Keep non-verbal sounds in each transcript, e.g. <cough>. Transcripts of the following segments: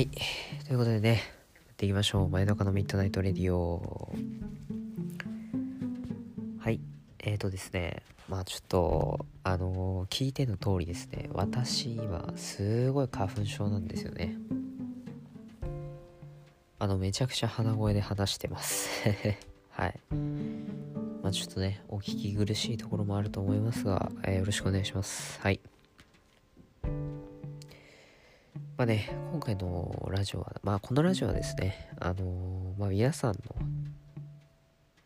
はい。ということでね、やっていきましょう。前中の Midnight Radio。はい。えーとですね、まあちょっと、あのー聞いての通りですね、私今、すごい花粉症なんですよね。あの、めちゃくちゃ鼻声で話してます。<laughs> はい。まあちょっとね、お聞き苦しいところもあると思いますが、えーよろしくお願いします。はい。まあね、今回のラジオは、まあこのラジオはですね、あのまあ皆さんの、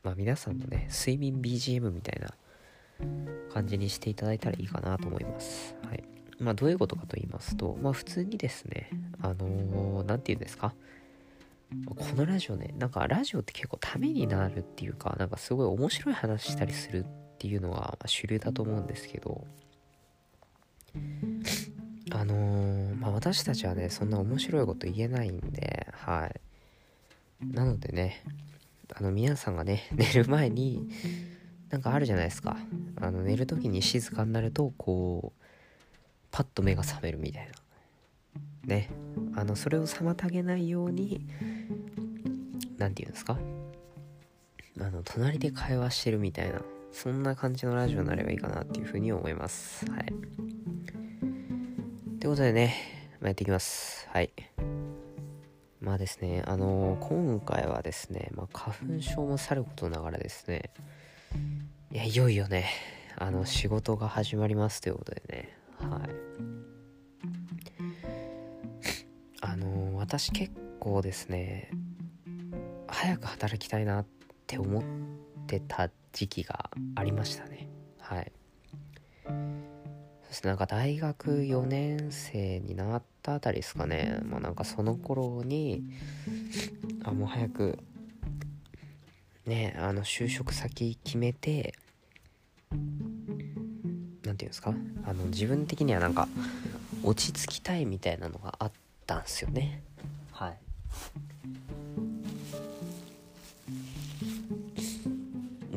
まあ皆さんのね、睡眠 BGM みたいな感じにしていただいたらいいかなと思います。はい。まあどういうことかと言いますと、まあ普通にですね、あのーなんて言うんですか、このラジオね、なんかラジオって結構ためになるっていうか、なんかすごい面白い話したりするっていうのが主流だと思うんですけど、あのーまあ私たちはね、そんな面白いこと言えないんで、はい。なのでね、あの皆さんがね、<laughs> 寝る前に、なんかあるじゃないですか。あの寝る時に静かになると、こう、パッと目が覚めるみたいな。ね。あの、それを妨げないように、なんて言うんですか？あの、隣で会話してるみたいな、そんな感じのラジオになればいいかなっていうふうに思います。はい。ということでね、まあ、やっていきます。はい。まあですね、あの今回はですね、まあ、花粉症もさることながらですね、いや、いよいよね、あの、仕事が始まりますということでね、はい。あの私結構ですね、早く働きたいなって思ってた時期がありましたね。はい。そしてなんか大学4年生になったあたりですかね。まあなんかその頃に、あ、もう早く、ね、あの就職先決めて、なんていうんですか？あの自分的にはなんか落ち着きたいみたいなのがあったんですよね。はい。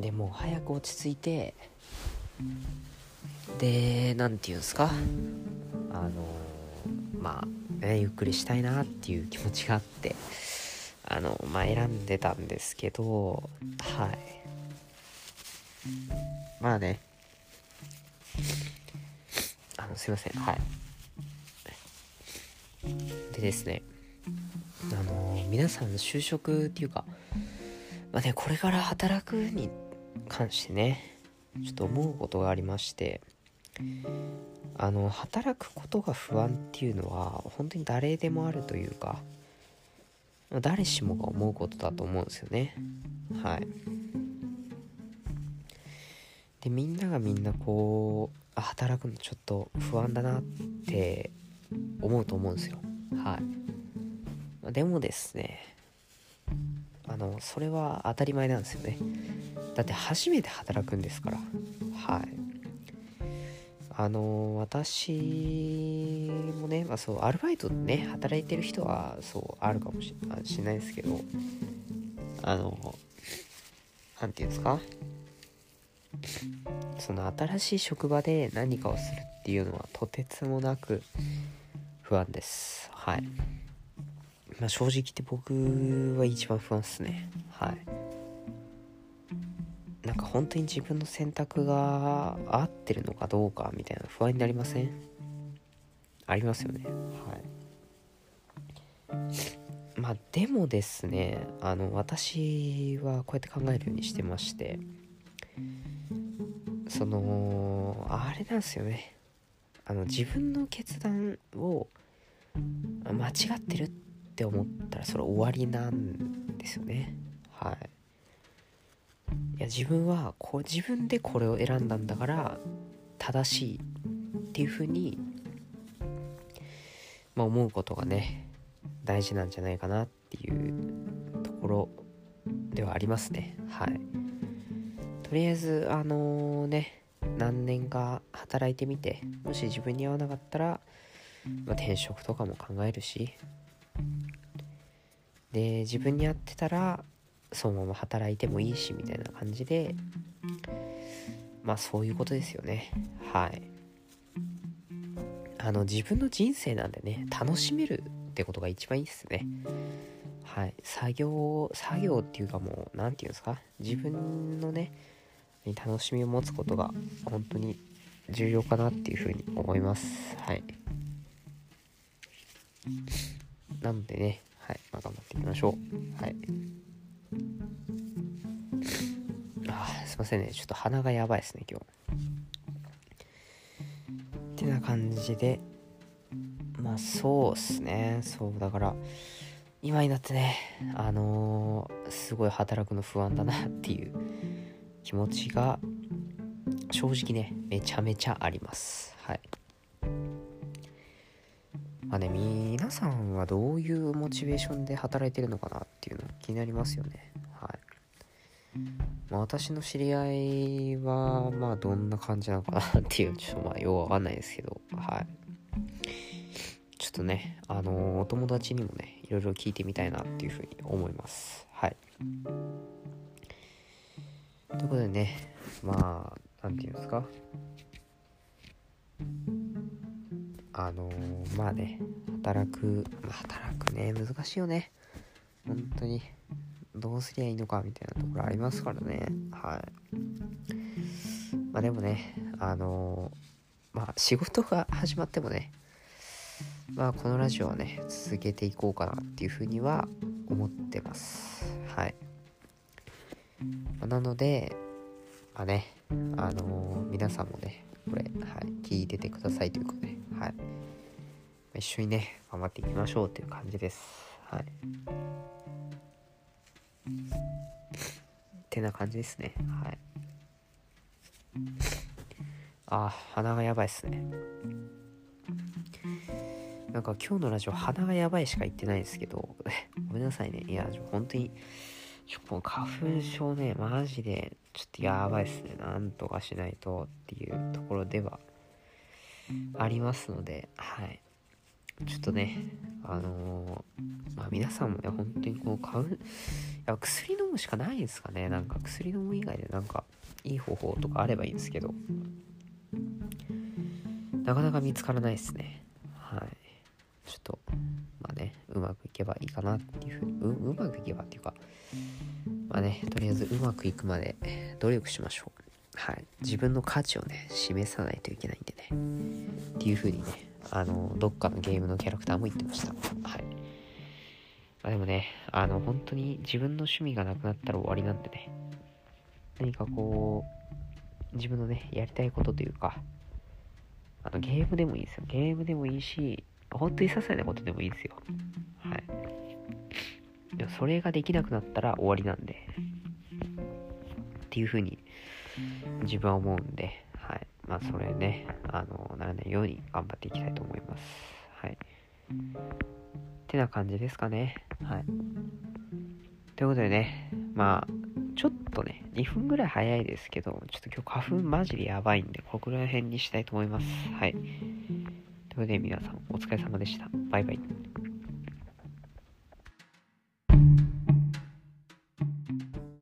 でもう早く落ち着いてでなんていうんですか？あのまあ、ね、ゆっくりしたいなっていう気持ちがあってあのまあ選んでたんですけどはい。まあね。あのすいません。はい。でですねあの皆さんの就職っていうかまあねこれから働くに関してねちょっと思うことがありましてあの働くことが不安っていうのは本当に誰でもあるというか誰しもが思うことだと思うんですよね。はい。でみんながみんなこう働くのちょっと不安だなって思うと思うんですよ。はい。でもですねあのそれは当たり前なんですよね。だって初めて働くんですから。はい。あの私もね、まあ、そうアルバイトでね働いてる人はそうあるかもしれないですけどあの何て言うんですか？その新しい職場で何かをするっていうのはとてつもなく不安です。はい。まあ正直言って僕は一番不安っすね。はい。なんか本当に自分の選択が合ってるのかどうかみたいな不安になりません？ありますよね。はい。まあでもですねあの私はこうやって考えるようにしてましてそのあれなんですよね。あの自分の決断を間違ってるって思ったらそれ終わりなんですよね。はいいや自分はこう自分でこれを選んだんだから正しいっていうふうに、まあ、思うことがね大事なんじゃないかなっていうところではありますね。はい。とりあえずあのね何年か働いてみてもし自分に合わなかったら、まあ、転職とかも考えるしで自分に合ってたらそのまま働いてもいいしみたいな感じでまあそういうことですよね。はい。あの自分の人生なんでね楽しめるってことが一番いいですね。はい。作業作業っていうかもう何て言うんですか？自分のね楽しみを持つことが本当に重要かなっていうふうに思います。はい。なのでねはい、まあ、頑張っていきましょう。はい。あすいませんね。ちょっと鼻がやばいですね今日。ってな感じで。まあそうっすね。そうだから今になってねあのー、すごい働くの不安だなっていう気持ちが正直ねめちゃめちゃあります。はい。まあね皆さんはどういうモチベーションで働いてるのかなっていうの気になりますよね。はい。まあ、私の知り合いはまあどんな感じなのかなっていう <laughs> ちょっとまあようわかんないですけどはい。ちょっとねあの、お友達にもねいろいろ聞いてみたいなっていうふうに思います。はい。ということでねまあ何て言うんですか。あのー、まあね働く、まあ、働くね難しいよね。本当に。どうすりゃいいのかみたいなところありますからね。はい。まあでもねあのー、まあ仕事が始まってもねまあこのラジオはね続けていこうかなっていうふうには思ってます。はい、まあ、なのでまあねあのー、皆さんもねこれ、はい、聞いててくださいということで、はい、一緒にね頑張っていきましょうという感じです。はい。てな感じですね。はい。あ鼻がやばいっすね。なんか今日のラジオ鼻がやばいしか言ってないですけど <laughs> ごめんなさいね。いや本当にちょもう花粉症ねマジでちょっとやばいっすね。なんとかしないとっていうところではありますのではい。ちょっとねあのー、まあ皆さんもね本当にこう買ういや薬飲むしかないですかね。なんか薬飲む以外でなんかいい方法とかあればいいんですけど。なかなか見つからないですね。はい。ちょっとまあねうまくいけばいいかなっていうふうにううまくいけばっていうかまあねとりあえずうまくいくまで努力しましょう。はい。自分の価値をね示さないといけないんでね。っていうふうにねあの、どっかのゲームのキャラクターも言ってました。はい。まあ、でもね、あの、本当に自分の趣味がなくなったら終わりなんでね、何かこう、自分のね、やりたいことというか、あの、ゲームでもいいですよ。ゲームでもいいし、本当に些細なことでもいいですよ。はい。でもそれができなくなったら終わりなんで、っていうふうに自分は思うんで、まあ、それね、あの、ならないように頑張っていきたいと思います。はい。ってな感じですかね。はい。ということでね、まあ、ちょっとね、2分ぐらい早いですけど、ちょっと今日花粉マジでやばいんで、ここら辺にしたいと思います。はい。ということで皆さん、お疲れ様でした。バイバイ。